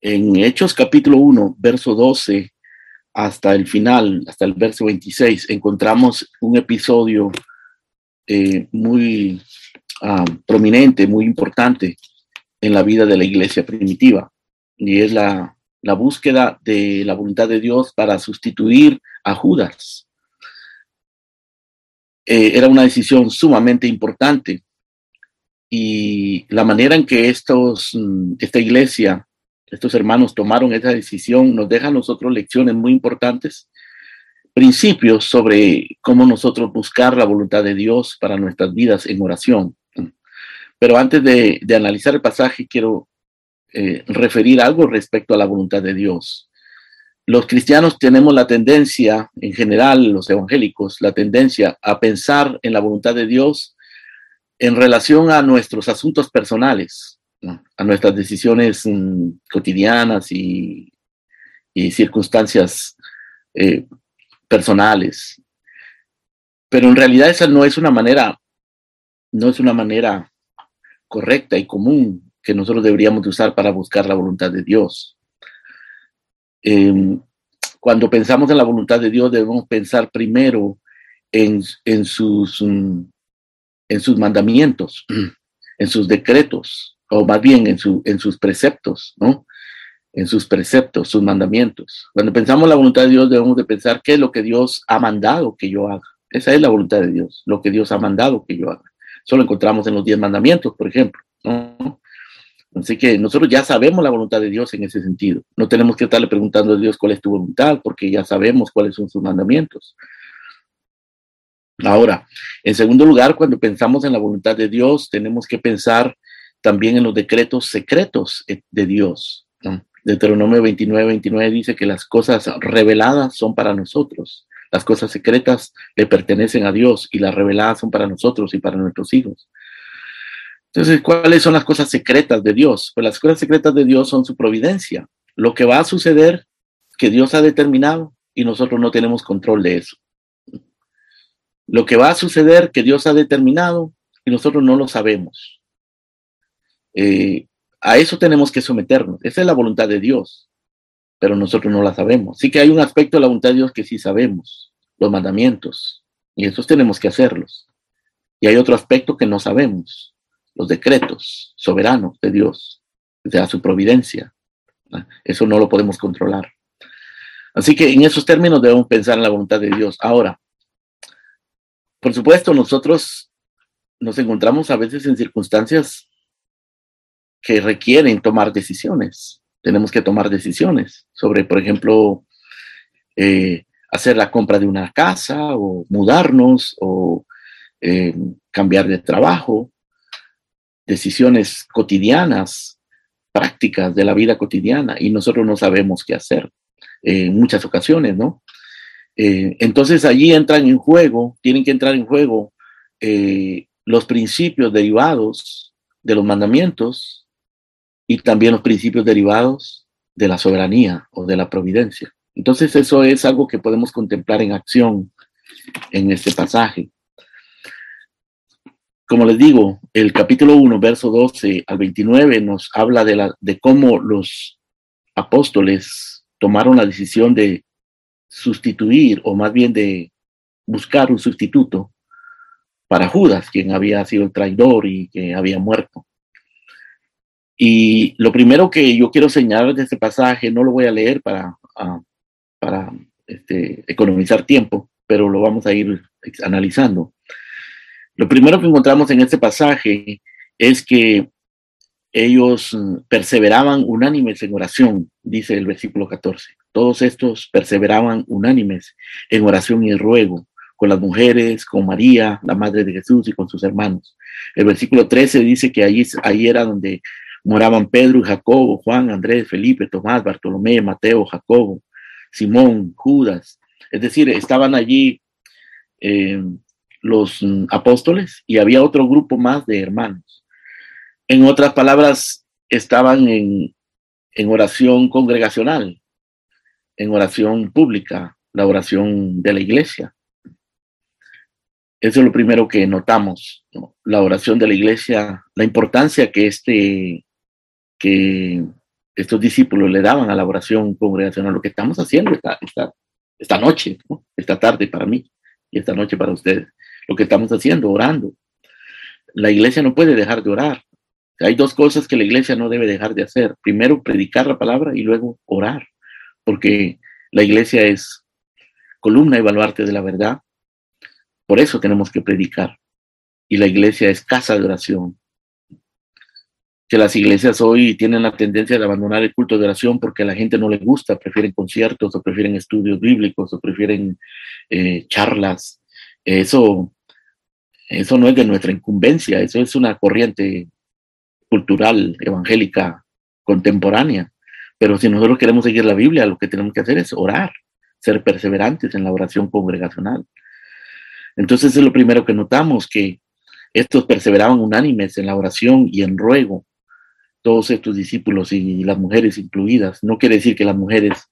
En Hechos capítulo 1, verso 12 hasta el final, hasta el verso 26, encontramos un episodio eh, muy ah, prominente, muy importante en la vida de la iglesia primitiva, y es la, la búsqueda de la voluntad de Dios para sustituir a Judas. Eh, era una decisión sumamente importante y la manera en que estos, mm, esta iglesia, estos hermanos tomaron esa decisión nos deja nosotros lecciones muy importantes, principios sobre cómo nosotros buscar la voluntad de Dios para nuestras vidas en oración. Pero antes de, analizar el pasaje, quiero eh, referir algo respecto a la voluntad de Dios. Los cristianos tenemos la tendencia, en general los evangélicos, la tendencia a pensar en la voluntad de Dios en relación a nuestros asuntos personales, a nuestras decisiones mm, cotidianas y, circunstancias eh, personales. Pero en realidad esa no es una manera, no es una manera correcta y común que nosotros deberíamos usar para buscar la voluntad de Dios. Em, cuando pensamos en la voluntad de Dios, debemos pensar primero en, sus, mm, en sus mandamientos, en sus decretos, o más bien en, su, en sus preceptos, ¿no? En sus preceptos, sus mandamientos. Cuando pensamos en la voluntad de Dios, debemos de pensar qué es lo que Dios ha mandado que yo haga. Esa es la voluntad de Dios, lo que Dios ha mandado que yo haga. Eso lo encontramos en los diez mandamientos, por ejemplo. ¿no? Así que nosotros ya sabemos la voluntad de Dios en ese sentido. No tenemos que estarle preguntando a Dios cuál es tu voluntad, porque ya sabemos cuáles son sus mandamientos. Ahora, en segundo lugar, cuando pensamos en la voluntad de Dios, tenemos que pensar también en los decretos secretos de Dios. Deuteronomio 29, 29 dice que las cosas reveladas son para nosotros, las cosas secretas le pertenecen a Dios y las reveladas son para nosotros y para nuestros hijos. Entonces, ¿cuáles son las cosas secretas de Dios? Pues las cosas secretas de Dios son su providencia, lo que va a suceder que Dios ha determinado y nosotros no tenemos control de eso. Lo que va a suceder que Dios ha determinado y nosotros no lo sabemos. Eh, a eso tenemos que someternos. Esa es la voluntad de Dios, pero nosotros no la sabemos. Sí que hay un aspecto de la voluntad de Dios que sí sabemos, los mandamientos, y esos tenemos que hacerlos. Y hay otro aspecto que no sabemos, los decretos soberanos de Dios, de su providencia. Eso no lo podemos controlar. Así que en esos términos debemos pensar en la voluntad de Dios. Ahora, por supuesto, nosotros nos encontramos a veces en circunstancias que requieren tomar decisiones. Tenemos que tomar decisiones sobre, por ejemplo, eh, hacer la compra de una casa o mudarnos o eh, cambiar de trabajo decisiones cotidianas, prácticas de la vida cotidiana, y nosotros no sabemos qué hacer en muchas ocasiones, ¿no? Eh, entonces allí entran en juego, tienen que entrar en juego los principios derivados de los mandamientos y también los principios derivados de la soberanía o de la providencia. Entonces eso es algo que podemos contemplar en acción en este pasaje. Como les digo, el capítulo 1, verso 12 al 29 nos habla de, la, de cómo los apóstoles tomaron la decisión de sustituir, o más bien de buscar un sustituto para Judas, quien había sido el traidor y que había muerto. Y lo primero que yo quiero señalar de este pasaje, no lo voy a leer para, ah, para este, economizar tiempo, pero lo vamos a ir analizando. Lo primero que encontramos en este pasaje es que ellos mm, perseveraban unánimes en oración, dice el versículo 14. Todos estos perseveraban unánimes en oración y ruego, con las mujeres, con María, la madre de Jesús y con sus hermanos. El versículo 13 dice que allí, ahí era donde moraban Pedro y Jacobo, Juan, Andrés, Felipe, Tomás, Bartolomé, Mateo, Jacobo, Simón, Judas. Es decir, estaban allí eh, los mm, apóstoles y había otro grupo más de hermanos. En otras palabras, estaban en, en oración congregacional, en oración pública, la oración de la iglesia. Eso es lo primero que notamos, la oración de la iglesia, la importancia que este, que estos discípulos le daban a la oración congregacional, lo que estamos haciendo esta, esta, esta noche, esta tarde para mí y esta noche para ustedes, lo que estamos haciendo, orando. La iglesia no puede dejar de orar. Hay dos cosas que la iglesia no debe dejar de hacer. Primero, predicar la palabra y luego orar, porque la iglesia es columna y baluarte de la verdad. Por eso tenemos que predicar. Y la iglesia es casa de oración que las iglesias hoy tienen la tendencia de abandonar el culto de oración porque a la gente no le gusta, prefieren conciertos o prefieren estudios bíblicos o prefieren eh, charlas. Eso, eso no es de nuestra incumbencia, eso es una corriente cultural, evangélica, contemporánea. Pero si nosotros queremos seguir la Biblia, lo que tenemos que hacer es orar, ser perseverantes en la oración congregacional. Entonces es lo primero que notamos, que estos perseveraban unánimes en la oración y en ruego todos estos discípulos y las mujeres incluidas. No quiere decir que las mujeres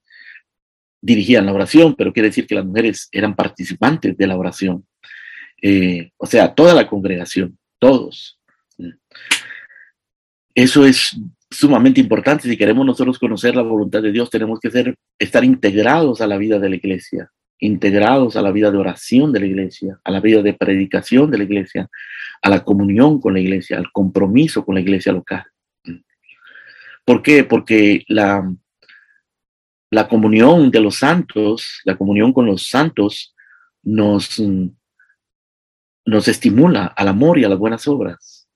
dirigían la oración, pero quiere decir que las mujeres eran participantes de la oración. Eh, o sea, toda la congregación, todos. Eso es sumamente importante. Si queremos nosotros conocer la voluntad de Dios, tenemos que ser, estar integrados a la vida de la iglesia, integrados a la vida de oración de la iglesia, a la vida de predicación de la iglesia, a la comunión con la iglesia, al compromiso con la iglesia local. ¿Por qué? Porque la, la comunión de los santos, la comunión con los santos, nos, nos estimula al amor y a las buenas obras,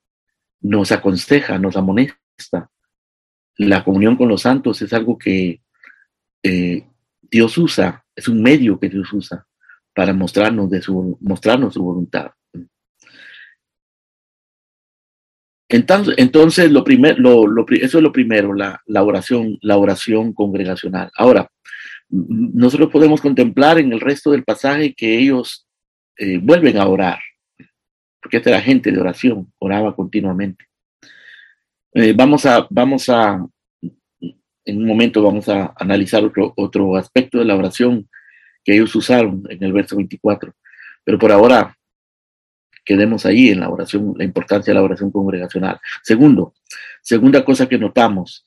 nos aconseja, nos amonesta. La comunión con los santos es algo que eh, Dios usa, es un medio que Dios usa para mostrarnos, de su, mostrarnos su voluntad. Entonces, entonces lo lo, eso es lo primero, la, oración, la oración congregacional. Ahora, nosotros podemos contemplar en el resto del pasaje que ellos eh, vuelven a orar, porque esta era gente de oración, oraba continuamente. Eh, vamos a, vamos a, en un momento vamos a analizar otro, otro aspecto de la oración que ellos usaron en el verso 24, pero por ahora quedemos ahí en la oración, la importancia de la oración congregacional. Segundo, segunda cosa que notamos,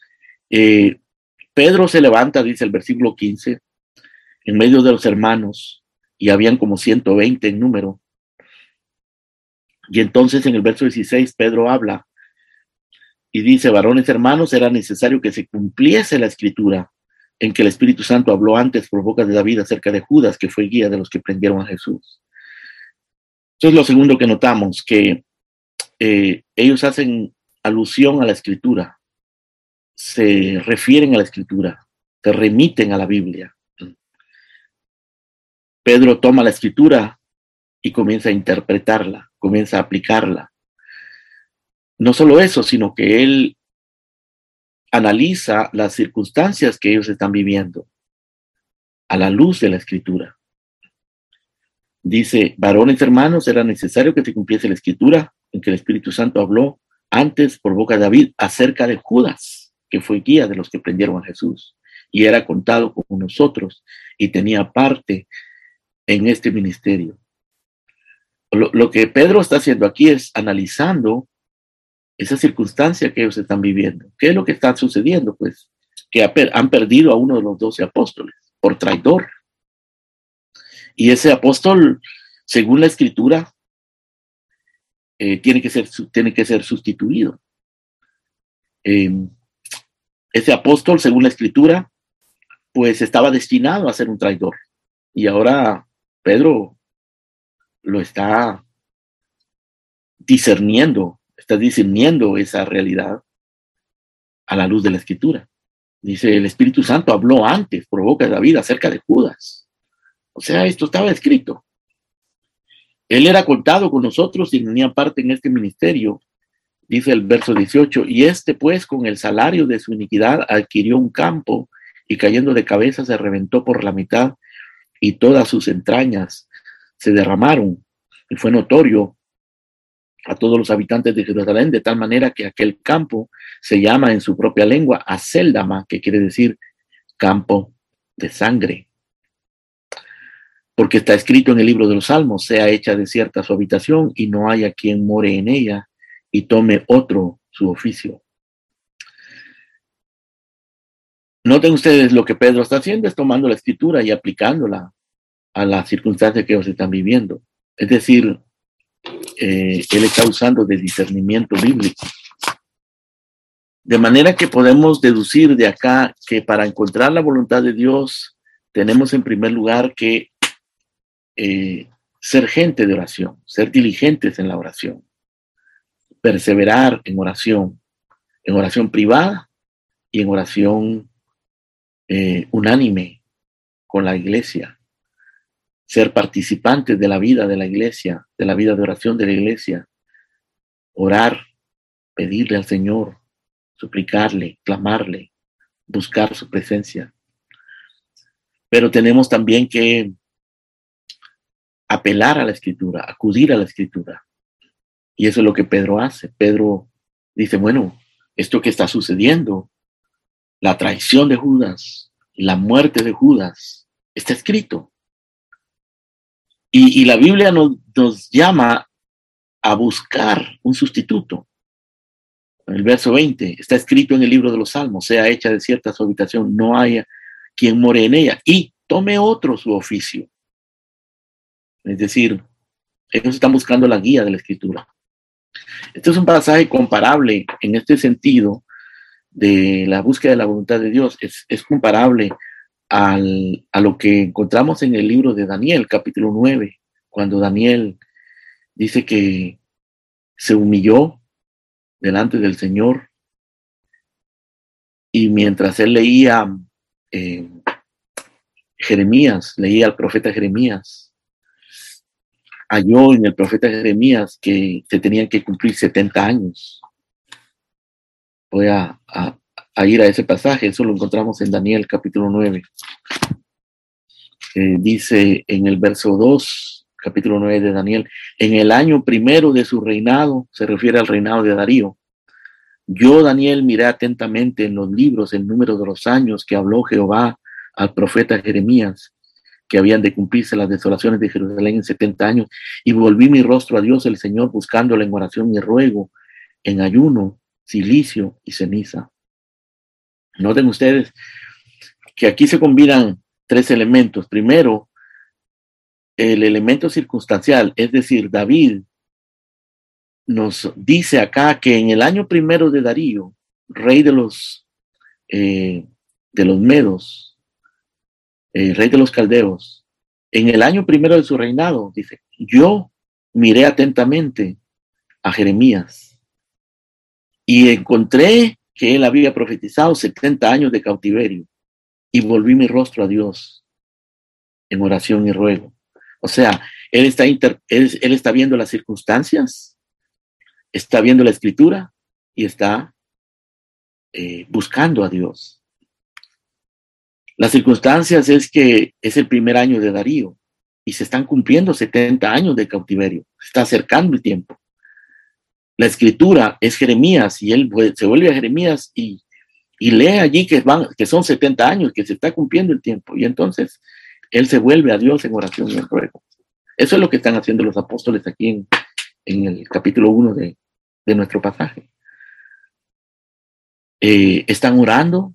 eh, Pedro se levanta, dice el versículo 15, en medio de los hermanos, y habían como 120 en número. Y entonces en el verso 16 Pedro habla y dice, varones hermanos, era necesario que se cumpliese la escritura en que el Espíritu Santo habló antes por boca de David acerca de Judas, que fue guía de los que prendieron a Jesús. Eso es lo segundo que notamos, que eh, ellos hacen alusión a la escritura, se refieren a la escritura, se remiten a la Biblia. Pedro toma la escritura y comienza a interpretarla, comienza a aplicarla. No solo eso, sino que él analiza las circunstancias que ellos están viviendo a la luz de la escritura. Dice, varones hermanos, era necesario que se cumpliese la escritura en que el Espíritu Santo habló antes por boca de David acerca de Judas, que fue guía de los que prendieron a Jesús y era contado como nosotros y tenía parte en este ministerio. Lo, lo, que Pedro está haciendo aquí es analizando esa circunstancia que ellos están viviendo. ¿Qué es lo que está sucediendo? Pues que han perdido a uno de los doce apóstoles por traidor. Y ese apóstol, según la escritura, eh, tiene, que ser, tiene que ser sustituido. Em, ese apóstol, según la escritura, pues estaba destinado a ser un traidor. Y ahora Pedro lo está discerniendo, está discerniendo esa realidad a la luz de la escritura. Dice, el Espíritu Santo habló antes boca de David acerca de Judas. O sea, esto estaba escrito. Él era contado con nosotros y tenía parte en este ministerio, dice el verso 18, y este pues con el salario de su iniquidad adquirió un campo y cayendo de cabeza se reventó por la mitad y todas sus entrañas se derramaron y fue notorio a todos los habitantes de Jerusalén de tal manera que aquel campo se llama en su propia lengua Aceldama, que quiere decir campo de sangre porque está escrito en el libro de los Salmos, sea hecha desierta su habitación y no haya quien more en ella y tome otro su oficio. Noten ustedes lo que Pedro está haciendo es tomando la escritura y aplicándola a las circunstancias que ellos están viviendo. Es decir, eh, él está usando de discernimiento bíblico. De manera que podemos deducir de acá que para encontrar la voluntad de Dios tenemos en primer lugar que eh, ser gente de oración, ser diligentes en la oración, perseverar en oración, en oración privada y en oración eh, unánime con la iglesia, ser participantes de la vida de la iglesia, de la vida de oración de la iglesia, orar, pedirle al Señor, suplicarle, clamarle, buscar su presencia. Pero tenemos también que apelar a la escritura, acudir a la escritura. Y eso es lo que Pedro hace. Pedro dice, bueno, esto que está sucediendo, la traición de Judas, la muerte de Judas, está escrito. Y, la Biblia nos, nos llama a buscar un sustituto. El verso 20 está escrito en el libro de los Salmos, sea hecha de cierta su habitación, no haya quien more en ella, y tome otro su oficio. Es decir, ellos están buscando la guía de la escritura. Este es un pasaje comparable en este sentido de la búsqueda de la voluntad de Dios. Es, comparable al, a lo que encontramos en el libro de Daniel, capítulo 9, cuando Daniel dice que se humilló delante del Señor y mientras él leía eh, Jeremías, leía al profeta Jeremías, halló en el profeta Jeremías que se tenían que cumplir 70 años. Voy a, ir a ese pasaje, eso lo encontramos en Daniel capítulo 9. Eh, dice en el verso 2, capítulo 9 de Daniel, en el año primero de su reinado, se refiere al reinado de Darío, yo, Daniel, miré atentamente en los libros el número de los años que habló Jehová al profeta Jeremías que habían de cumplirse las desolaciones de Jerusalén en 70 años, y volví mi rostro a Dios el Señor buscándole en oración y ruego, en ayuno, silicio y ceniza. Noten ustedes que aquí se combinan tres elementos. Primero, el elemento circunstancial, es decir, David nos dice acá que en el año primero de Darío, rey de los, eh, de los medos, el rey de los caldeos, en el año primero de su reinado, dice, yo miré atentamente a Jeremías y encontré que él había profetizado 70 años de cautiverio y volví mi rostro a Dios en oración y ruego. O sea, él está, él, está viendo las circunstancias, está viendo la escritura y está eh, buscando a Dios. Las circunstancias es que es el primer año de Darío y se están cumpliendo 70 años de cautiverio. Se está acercando el tiempo. La escritura es Jeremías y él se vuelve a Jeremías y, lee allí que, van, que son 70 años, que se está cumpliendo el tiempo. Y entonces él se vuelve a Dios en oración y en ruego. Eso es lo que están haciendo los apóstoles aquí en, el capítulo 1 de, de, nuestro pasaje. Eh, están orando,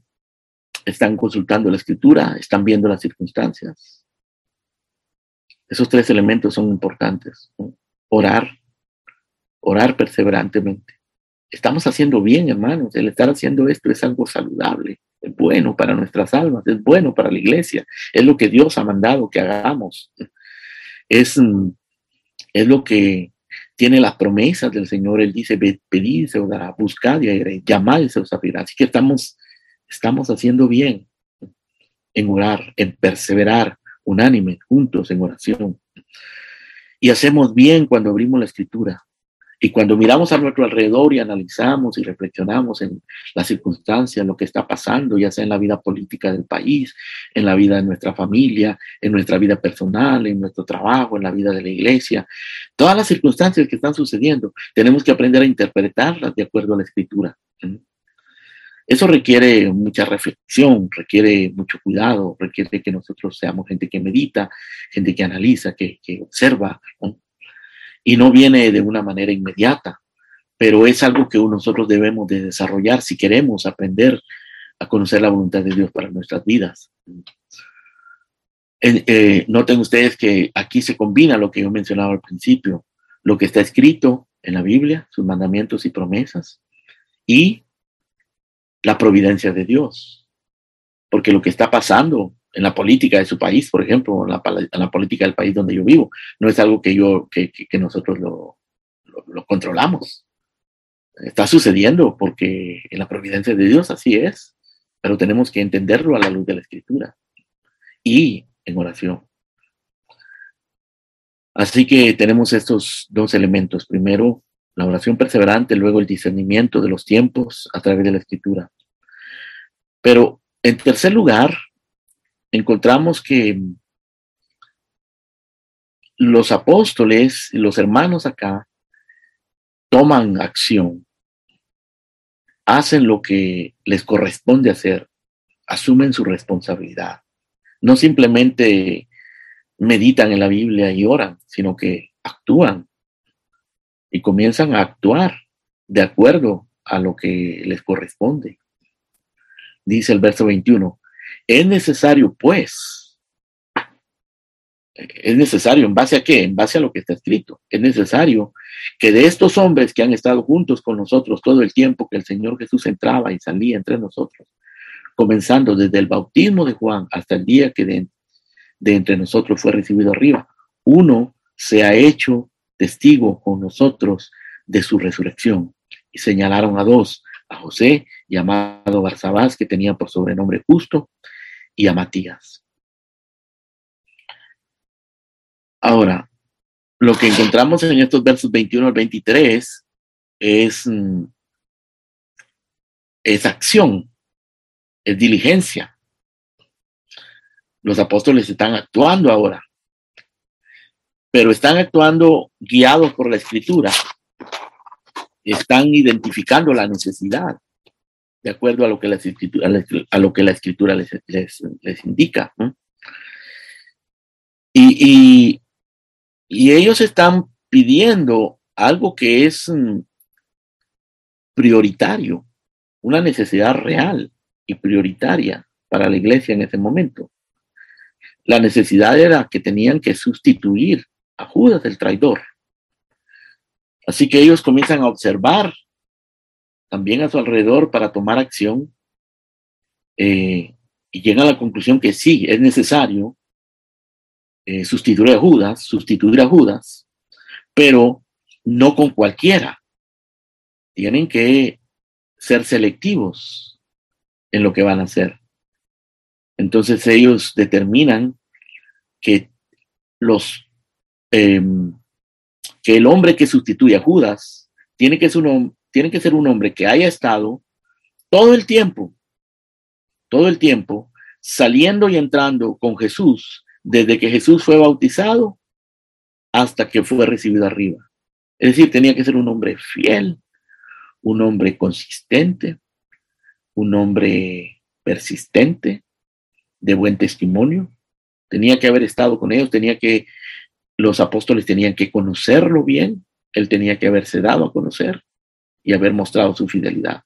están consultando la escritura, están viendo las circunstancias. Esos tres elementos son importantes. Orar, orar perseverantemente. Estamos haciendo bien, hermanos. El estar haciendo esto es algo saludable, es bueno para nuestras almas, es bueno para la iglesia, es lo que Dios ha mandado que hagamos. Es, es lo que tiene las promesas del Señor. Él dice, pedid se os dará, buscad y llamad y se os abrirá. Así que estamos estamos haciendo bien en orar, en perseverar unánime, juntos en oración. Y hacemos bien cuando abrimos la escritura. Y cuando miramos a nuestro alrededor y analizamos y reflexionamos en las circunstancias, lo que está pasando, ya sea en la vida política del país, en la vida de nuestra familia, en nuestra vida personal, en nuestro trabajo, en la vida de la iglesia, todas las circunstancias que están sucediendo, tenemos que aprender a interpretarlas de acuerdo a la escritura. Eso requiere mucha reflexión, requiere mucho cuidado, requiere que nosotros seamos gente que medita, gente que analiza, que, observa, y no viene de una manera inmediata, pero es algo que nosotros debemos de desarrollar si queremos aprender a conocer la voluntad de Dios para nuestras vidas. Eh, noten ustedes que aquí se combina lo que yo mencionaba al principio, lo que está escrito en la Biblia, sus mandamientos y promesas, y la providencia de Dios. Porque lo que está pasando en la política de su país, por ejemplo, en la, política del país donde yo vivo, no es algo que yo, que, nosotros lo, lo, controlamos. Está sucediendo porque en la providencia de Dios así es, pero tenemos que entenderlo a la luz de la escritura. Y en oración. Así que tenemos estos dos elementos. Primero, la oración perseverante, luego el discernimiento de los tiempos a través de la escritura. Pero en tercer lugar, encontramos que los apóstoles y los hermanos acá toman acción, hacen lo que les corresponde hacer, asumen su responsabilidad no simplemente meditan en la Biblia y oran, sino que actúan y comienzan a actuar de acuerdo a lo que les corresponde. Dice el verso 21, es necesario pues, es necesario, ¿en base a qué? En base a lo que está escrito. Es necesario que de estos hombres que han estado juntos con nosotros todo el tiempo que el Señor Jesús entraba y salía entre nosotros, comenzando desde el bautismo de Juan hasta el día que de, entre nosotros fue recibido arriba. Uno se ha hecho testigo con nosotros de su resurrección. Y señalaron a dos, a José, llamado Barsabás, que tenía por sobrenombre justo, y a Matías. Ahora, lo que encontramos en estos versos 21 al 23 es, mm, es acción, es diligencia. Los apóstoles están actuando ahora, pero están actuando guiados por la escritura. Están identificando la necesidad de acuerdo a lo que la escritura, a lo que la escritura les, les, indica. Y, y ellos están pidiendo algo que es mm, prioritario, una necesidad real y prioritaria para la iglesia en ese momento. La necesidad era que tenían que sustituir a Judas el traidor. Así que ellos comienzan a observar también a su alrededor para tomar acción eh, y llegan a la conclusión que sí, es necesario eh, sustituir a Judas, sustituir a Judas, pero no con cualquiera. Tienen que ser selectivos en lo que van a hacer. Entonces ellos determinan que los em, que el hombre que sustituye a Judas tiene que, ser un, tiene que ser un hombre que haya estado todo el tiempo, todo el tiempo, saliendo y entrando con Jesús, desde que Jesús fue bautizado hasta que fue recibido arriba. Es decir, tenía que ser un hombre fiel, un hombre consistente, un hombre persistente, de buen testimonio. Tenía que haber estado con ellos, tenía que, los apóstoles tenían que conocerlo bien, él tenía que haberse dado a conocer y haber mostrado su fidelidad.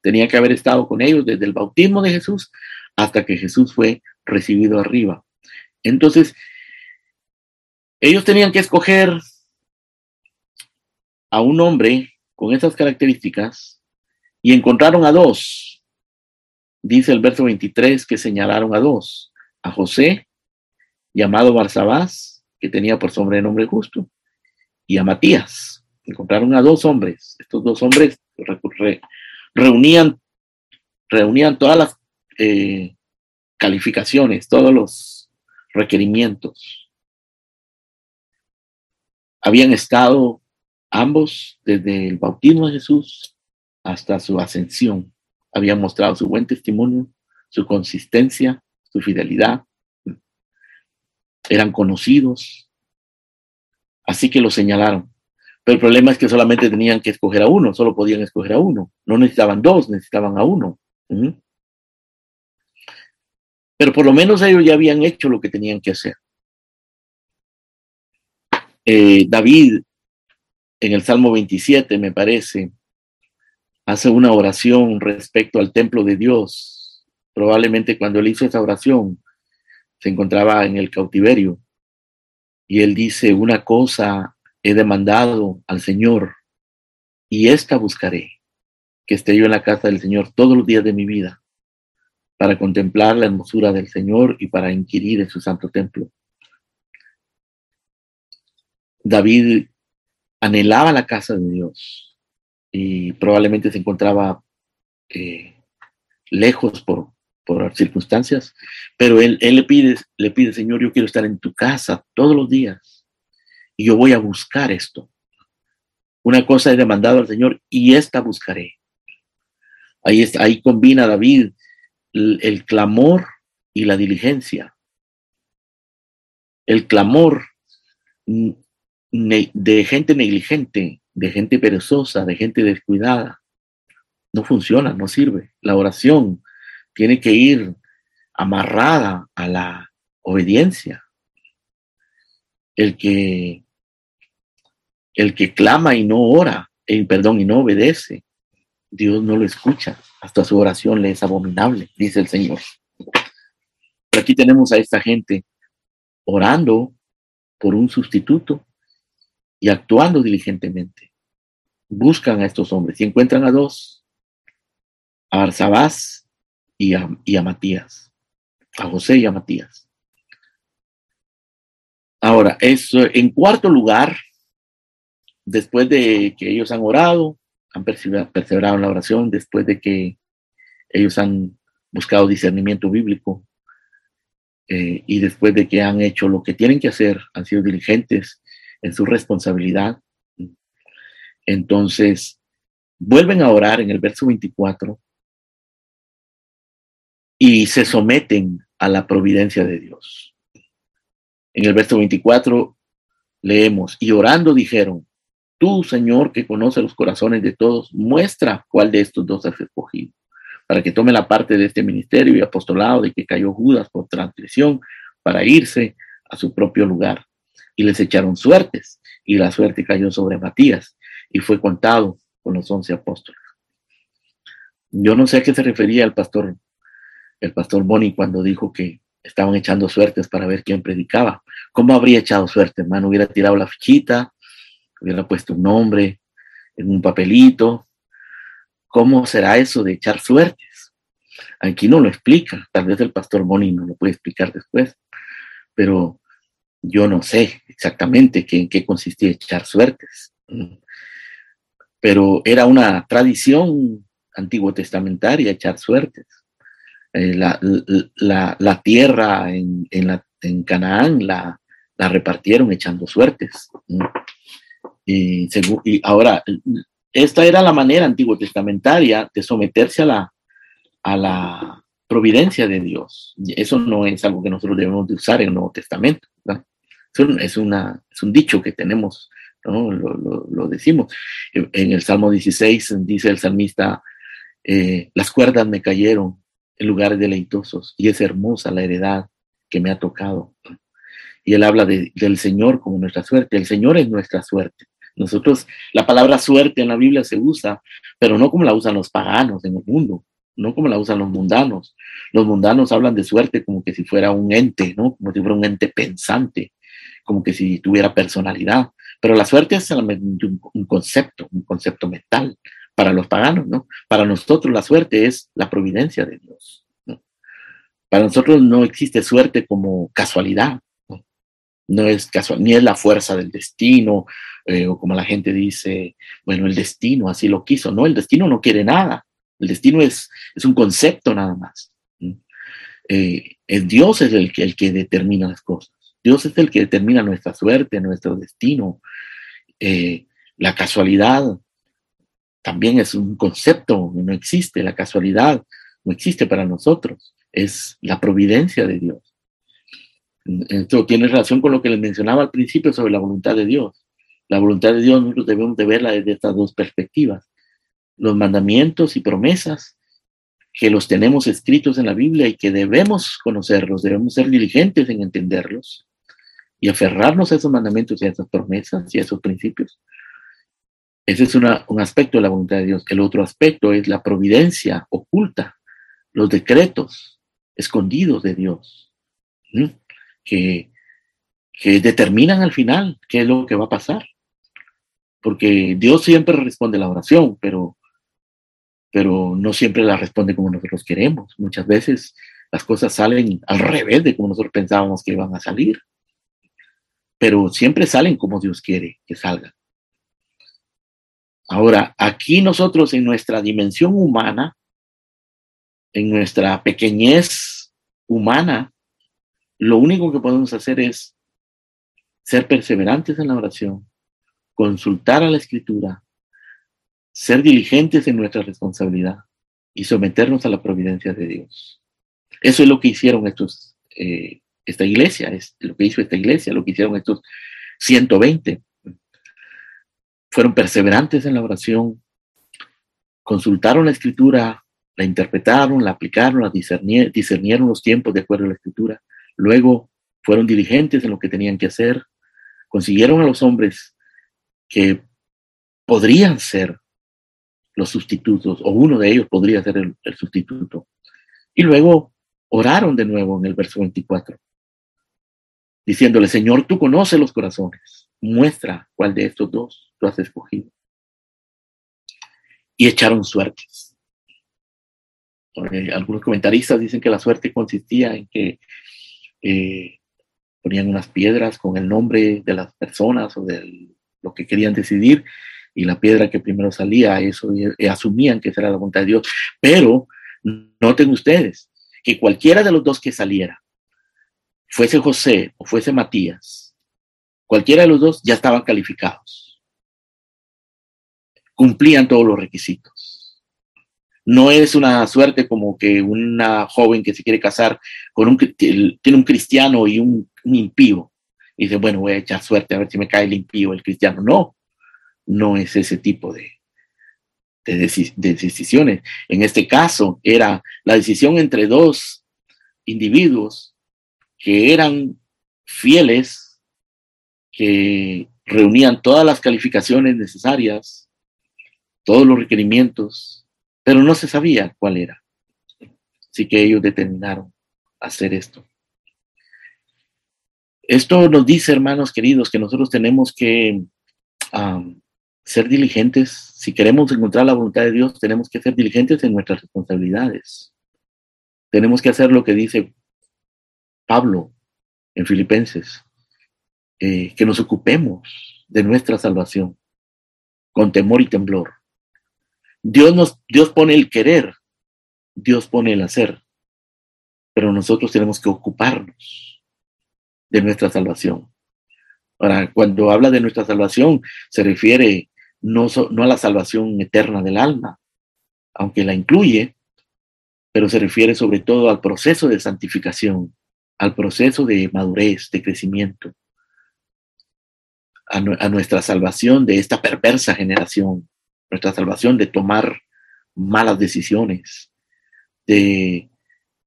Tenía que haber estado con ellos desde el bautismo de Jesús hasta que Jesús fue recibido arriba. Entonces, ellos tenían que escoger a un hombre con esas características y encontraron a dos dice el verso 23 que señalaron a dos, a José, llamado Barsabás, que tenía por nombre justo, y a Matías. Encontraron a dos hombres. Estos dos hombres reunían, reunían todas las eh, calificaciones, todos los requerimientos. Habían estado ambos desde el bautismo de Jesús hasta su ascensión habían mostrado su buen testimonio, su consistencia, su fidelidad. Eran conocidos. Así que lo señalaron. Pero el problema es que solamente tenían que escoger a uno, solo podían escoger a uno. No necesitaban dos, necesitaban a uno. Pero por lo menos ellos ya habían hecho lo que tenían que hacer. Eh, David, en el Salmo 27, me parece, hace una oración respecto al templo de Dios probablemente cuando él hizo esa oración, se encontraba en el cautiverio y él dice, una cosa he demandado al Señor y esta buscaré, que esté yo en la casa del Señor todos los días de mi vida, para contemplar la hermosura del Señor y para inquirir en su santo templo. David anhelaba la casa de Dios y probablemente se encontraba eh, lejos por, por circunstancias, pero él, él le, pide, le pide, Señor, yo quiero estar en tu casa todos los días y yo voy a buscar esto. Una cosa he demandado al Señor y esta buscaré. Ahí, está, ahí combina David el, el clamor y la diligencia. El clamor de gente negligente, de gente perezosa, de gente descuidada, no funciona, no sirve. La oración tiene que ir amarrada a la obediencia. El que, el que clama y no ora, el, perdón, y no obedece, Dios no lo escucha. Hasta su oración le es abominable, dice el Señor. Pero aquí tenemos a esta gente orando por un sustituto y actuando diligentemente. Buscan a estos hombres y encuentran a dos, a Arzabás y a, y a Matías, a José y a Matías. Ahora, eso, en cuarto lugar, después de que ellos han orado, han perseverado en la oración, después de que ellos han buscado discernimiento bíblico eh, y después de que han hecho lo que tienen que hacer, han sido diligentes en su responsabilidad. Entonces, vuelven a orar en el verso 24 y se someten a la providencia de Dios. En el verso 24 leemos, y orando dijeron, tú, Señor, que conoce los corazones de todos, muestra cuál de estos dos has escogido, para que tome la parte de este ministerio y apostolado de que cayó Judas por transgresión para irse a su propio lugar. Y les echaron suertes, y la suerte cayó sobre Matías, y fue contado con los once apóstoles. Yo no sé a qué se refería el pastor el pastor Boni cuando dijo que estaban echando suertes para ver quién predicaba. ¿Cómo habría echado suerte, hermano? Hubiera tirado la fichita, hubiera puesto un nombre en un papelito. ¿Cómo será eso de echar suertes? Aquí no lo explica, tal vez el pastor Boni no lo puede explicar después, pero yo no sé exactamente en qué consistía echar suertes. Pero era una tradición antiguo testamentaria echar suertes. Eh, la, la, tierra en, en, Canaán la, la, repartieron echando suertes. Y, ahora, esta era la manera antiguo testamentaria de someterse a la, a la providencia de Dios. Eso no es algo que nosotros debemos de usar en el Nuevo Testamento. Es, una, es un dicho que tenemos, ¿no? lo, lo, lo, decimos. En el Salmo 16 dice el salmista, eh, las cuerdas me cayeron lugares deleitosos y es hermosa la heredad que me ha tocado. Y él habla del Señor como nuestra suerte. El Señor es nuestra suerte. Nosotros, la palabra suerte en la Biblia se usa, pero no como la usan los paganos en el mundo, no como la usan los mundanos. Los mundanos hablan de suerte como que si fuera un ente, ¿no? Como si fuera un ente pensante, como que si tuviera personalidad. Pero la suerte es un concepto, un concepto mental para los paganos, ¿no? Para nosotros la suerte es la providencia de Dios. Para nosotros no existe suerte como casualidad, no, es casual, ni es la fuerza del destino, eh, o como la gente dice, bueno, el destino así lo quiso, no, el destino no quiere nada, el destino es, es un concepto nada más. Eh, el Dios es el que, el que determina las cosas, Dios es el que determina nuestra suerte, nuestro destino. Eh, la casualidad también es un concepto, no existe, la casualidad no existe para nosotros, es la providencia de Dios. Esto tiene relación con lo que les mencionaba al principio sobre la voluntad de Dios. La voluntad de Dios nosotros debemos de verla desde estas dos perspectivas. Los mandamientos y promesas que los tenemos escritos en la Biblia y que debemos conocerlos, debemos ser diligentes en entenderlos y aferrarnos a esos mandamientos y a esas promesas y a esos principios ese es un aspecto de la voluntad de Dios. El otro aspecto es la providencia oculta los decretos escondidos de Dios, que, que determinan al final qué es lo que va a pasar. Porque Dios siempre responde la oración, pero, pero no siempre la responde como nosotros queremos. Muchas veces las cosas salen al revés de como nosotros pensábamos que iban a salir. Pero siempre salen como Dios quiere que salgan. Ahora, aquí nosotros en nuestra dimensión humana, en nuestra pequeñez humana, lo único que podemos hacer es ser perseverantes en la oración, consultar a la escritura, ser diligentes en nuestra responsabilidad y someternos a la providencia de Dios. Eso es lo que hicieron estos, eh, esta iglesia, es lo que hizo esta iglesia, lo que hicieron estos 120 fueron perseverantes en la oración, consultaron la escritura, la interpretaron, la aplicaron, la discernieron los tiempos de acuerdo a la escritura, luego fueron diligentes en lo que tenían que hacer, consiguieron a los hombres que podrían ser los sustitutos, o uno de ellos podría ser el, el sustituto. Y luego oraron de nuevo en el verso 24, diciéndole, Señor, tú conoces los corazones, muestra cuál de estos dos tú has escogido. Y echaron suertes. algunos comentaristas dicen que la suerte consistía en que eh, ponían unas piedras con el nombre de las personas o de lo que querían decidir y la piedra que primero salía, eso asumían que era la voluntad de Dios. Pero noten ustedes que cualquiera de los dos que saliera, fuese José o fuese Matías, cualquiera de los dos ya estaban calificados cumplían todos los requisitos. No es una suerte como que una joven que se quiere casar con un, tiene un cristiano y un, impío. Y dice, bueno, voy a echar suerte a ver si me cae el impío, el cristiano. No, no es ese tipo de, de, de decisiones. En este caso era la decisión entre dos individuos que eran fieles, que reunían todas las calificaciones necesarias todos los requerimientos, pero no se sabía cuál era. Así que ellos determinaron hacer esto. Esto nos dice, hermanos queridos, que nosotros tenemos que ser diligentes. Si queremos encontrar la voluntad de Dios, tenemos que ser diligentes en nuestras responsabilidades. Tenemos que hacer lo que dice Pablo en Filipenses, eh, que nos ocupemos de nuestra salvación con temor y temblor. Dios, nos, Dios pone el querer, Dios pone el hacer, pero nosotros tenemos que ocuparnos de nuestra salvación. Ahora, cuando habla de nuestra salvación, se refiere no, no a la salvación eterna del alma, aunque la incluye, pero se refiere sobre todo al proceso de santificación, al proceso de madurez, de crecimiento, a, a, nuestra salvación de esta perversa generación nuestra salvación de tomar malas decisiones, de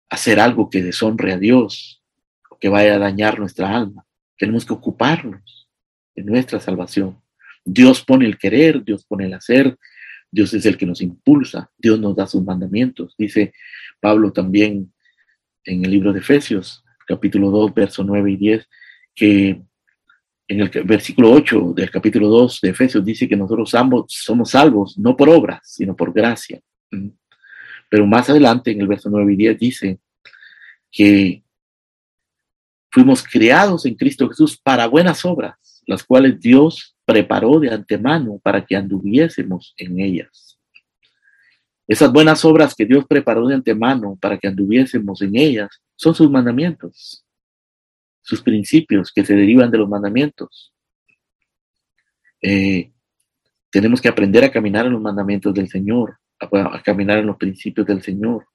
hacer algo que deshonre a Dios o que vaya a dañar nuestra alma. Tenemos que ocuparnos de nuestra salvación. Dios pone el querer, Dios pone el hacer, Dios es el que nos impulsa, Dios nos da sus mandamientos. Dice Pablo también en el libro de Efesios, capítulo 2, verso 9 y 10, que en el versículo 8 del capítulo 2 de Efesios dice que nosotros ambos somos salvos, no por obras, sino por gracia. Pero más adelante, en el verso 9 y 10, dice que fuimos creados en Cristo Jesús para buenas obras, las cuales Dios preparó de antemano para que anduviésemos en ellas. Esas buenas obras que Dios preparó de antemano para que anduviésemos en ellas son sus mandamientos sus principios que se derivan de los mandamientos. Eh, tenemos que aprender a caminar en los mandamientos del Señor, a, caminar en los principios del Señor,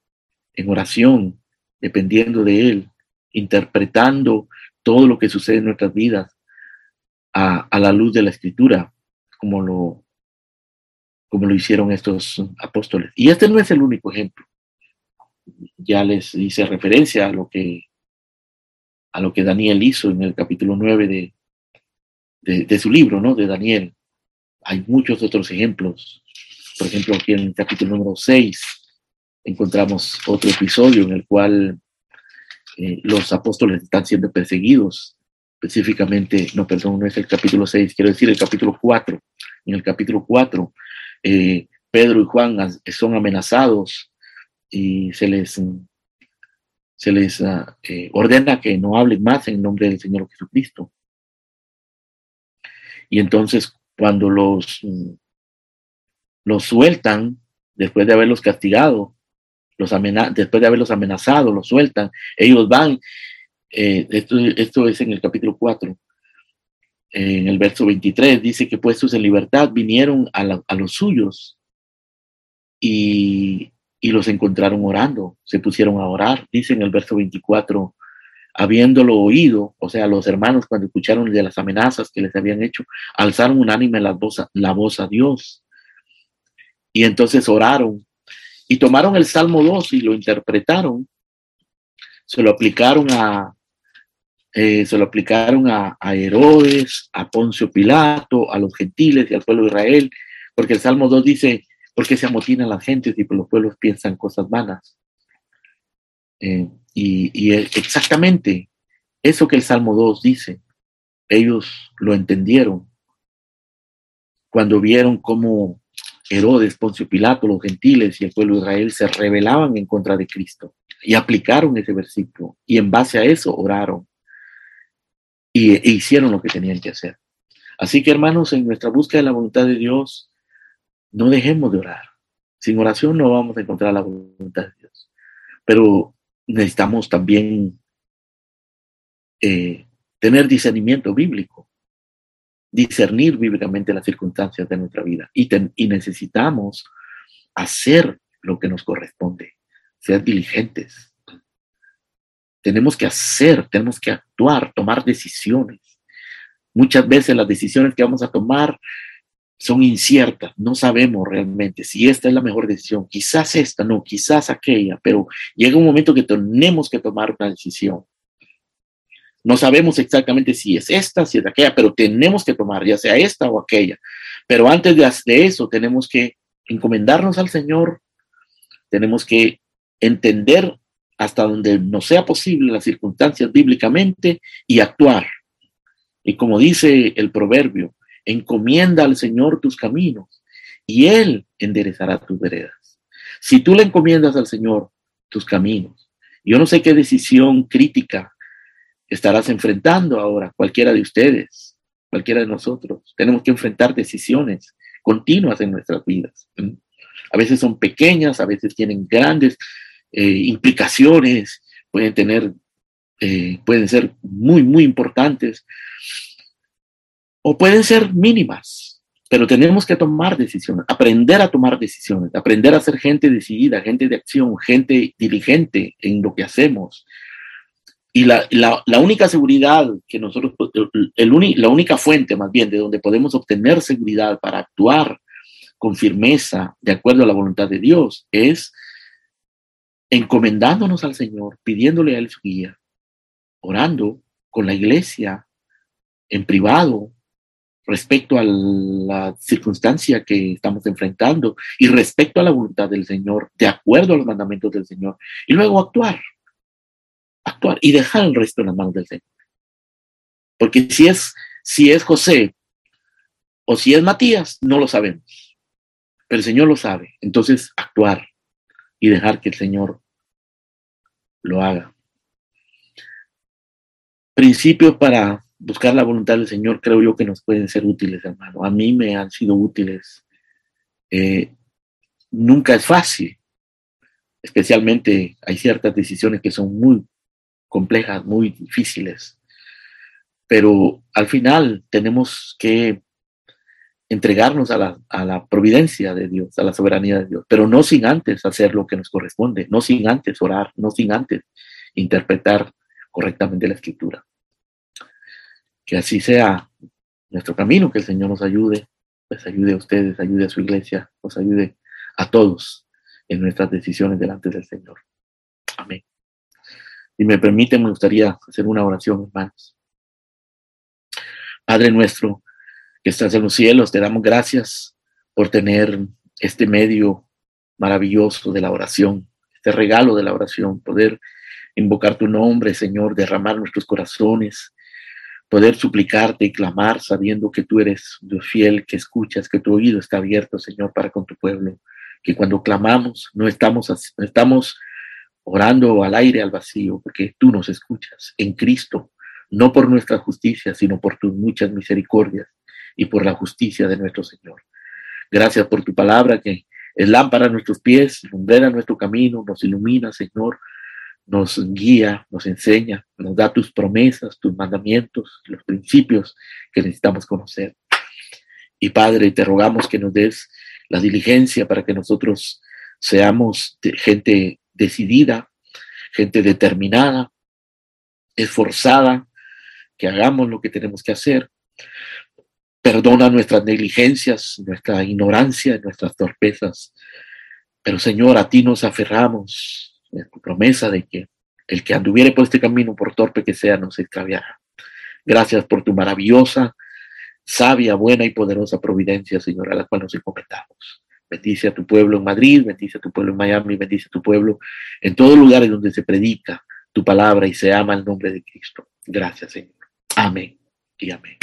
en oración, dependiendo de Él, interpretando todo lo que sucede en nuestras vidas a, a la luz de la Escritura, como lo, como lo hicieron estos apóstoles. Y este no es el único ejemplo. Ya les hice referencia a lo que a lo que Daniel hizo en el capítulo 9 de, de, su libro, ¿no? De Daniel. Hay muchos otros ejemplos. Por ejemplo, aquí en el capítulo número 6 encontramos otro episodio en el cual eh, los apóstoles están siendo perseguidos, específicamente, no, perdón, no es el capítulo 6, quiero decir el capítulo 4. En el capítulo 4, eh, Pedro y Juan son amenazados y se les, se les ah, eh, ordena que no hablen más en nombre del Señor Jesucristo. Y entonces cuando los, los sueltan, después de haberlos castigado, los después de haberlos amenazado, los sueltan, ellos van, eh, esto, esto, es en el capítulo 4, en el verso 23, dice que puestos en libertad vinieron a, a los suyos y, y, los encontraron orando, se pusieron a orar, dice en el verso 24, habiéndolo oído, o sea, los hermanos cuando escucharon de las amenazas que les habían hecho, alzaron unánime la voz, la voz a Dios. Y entonces oraron y tomaron el Salmo 2 y lo interpretaron, se lo aplicaron a, eh, se lo aplicaron a, a, Herodes, a Poncio Pilato, a los gentiles y al pueblo de Israel, porque el Salmo 2 dice, porque se amotinan las gentes y los pueblos piensan cosas vanas. Eh, y, exactamente eso que el Salmo 2 dice, ellos lo entendieron cuando vieron cómo Herodes, Poncio Pilato, los gentiles y el pueblo de Israel se rebelaban en contra de Cristo y aplicaron ese versículo y en base a eso oraron y, e hicieron lo que tenían que hacer. Así que hermanos, en nuestra búsqueda de la voluntad de Dios, no dejemos de orar. Sin oración no vamos a encontrar la voluntad de Dios. Pero necesitamos también eh, tener discernimiento bíblico discernir bíblicamente las circunstancias de nuestra vida y, y necesitamos hacer lo que nos corresponde, ser diligentes. Tenemos que hacer, tenemos que actuar, tomar decisiones. Muchas veces las decisiones que vamos a tomar son inciertas, no sabemos realmente si esta es la mejor decisión, quizás esta, no, quizás aquella, pero llega un momento que tenemos que tomar una decisión. No sabemos exactamente si es esta, si es aquella, pero tenemos que tomar ya sea esta o aquella. Pero antes de, eso tenemos que encomendarnos al Señor, tenemos que entender hasta donde nos sea posible las circunstancias bíblicamente y actuar. Y como dice el proverbio, encomienda al Señor tus caminos y Él enderezará tus veredas. Si tú le encomiendas al Señor tus caminos, yo no sé qué decisión crítica estarás enfrentando ahora, cualquiera de ustedes, cualquiera de nosotros. Tenemos que enfrentar decisiones continuas en nuestras vidas. A veces son pequeñas, a veces tienen grandes eh, implicaciones, pueden tener, eh, pueden ser muy, muy importantes, o pueden ser mínimas, pero tenemos que tomar decisiones, aprender a tomar decisiones, aprender a ser gente decidida, gente de acción, gente diligente en lo que hacemos, y la, la, única seguridad que nosotros, el la única fuente más bien de donde podemos obtener seguridad para actuar con firmeza de acuerdo a la voluntad de Dios es encomendándonos al Señor, pidiéndole a Él su guía, orando con la iglesia en privado respecto a la circunstancia que estamos enfrentando y respecto a la voluntad del Señor, de acuerdo a los mandamientos del Señor, y luego actuar actuar y dejar el resto en las manos del Señor. Porque si es, si es José o si es Matías, no lo sabemos. Pero el Señor lo sabe. Entonces, actuar y dejar que el Señor lo haga. Principios para buscar la voluntad del Señor creo yo que nos pueden ser útiles, hermano. A mí me han sido útiles. Eh, nunca es fácil. Especialmente hay ciertas decisiones que son muy complejas, muy difíciles. Pero al final tenemos que entregarnos a la, providencia de Dios, a la soberanía de Dios, pero no sin antes hacer lo que nos corresponde, no sin antes orar, no sin antes interpretar correctamente la escritura. Que así sea nuestro camino, que el Señor nos ayude, pues ayude a ustedes, ayude a su iglesia, nos ayude a todos en nuestras decisiones delante del Señor. Amén. Si me permite, me gustaría hacer una oración, hermanos. Padre nuestro, que estás en los cielos, te damos gracias por tener este medio maravilloso de la oración. este regalo de la oración, poder invocar tu nombre, Señor, derramar nuestros corazones, poder suplicarte y clamar sabiendo que tú eres Dios fiel, que escuchas, que tu oído está abierto, Señor, para con tu pueblo, que cuando clamamos no estamos, no estamos orando al aire, al vacío, porque tú nos escuchas en Cristo, no por nuestra justicia, sino por tus muchas misericordias y por la justicia de nuestro Señor. Gracias por tu palabra que es lámpara a nuestros pies, ilumina nuestro camino, nos ilumina, Señor, nos guía, nos enseña, nos da tus promesas, tus mandamientos, los principios que necesitamos conocer. Y Padre, te rogamos que nos des la diligencia para que nosotros seamos gente decidida, gente determinada, esforzada, que hagamos lo que tenemos que hacer. Perdona nuestras negligencias, nuestra ignorancia, nuestras torpezas. Pero Señor, a ti nos aferramos tu promesa de que el que anduviere por este camino, por torpe que sea, no se extraviará. Gracias por tu maravillosa, sabia, buena y poderosa providencia, Señor, a la cual nos encomendamos. Bendice a tu pueblo en Madrid, bendice a tu pueblo en Miami, bendice a tu pueblo en todos lugares donde se predica tu palabra y se ama el nombre de Cristo. Gracias, Señor. Amén y amén.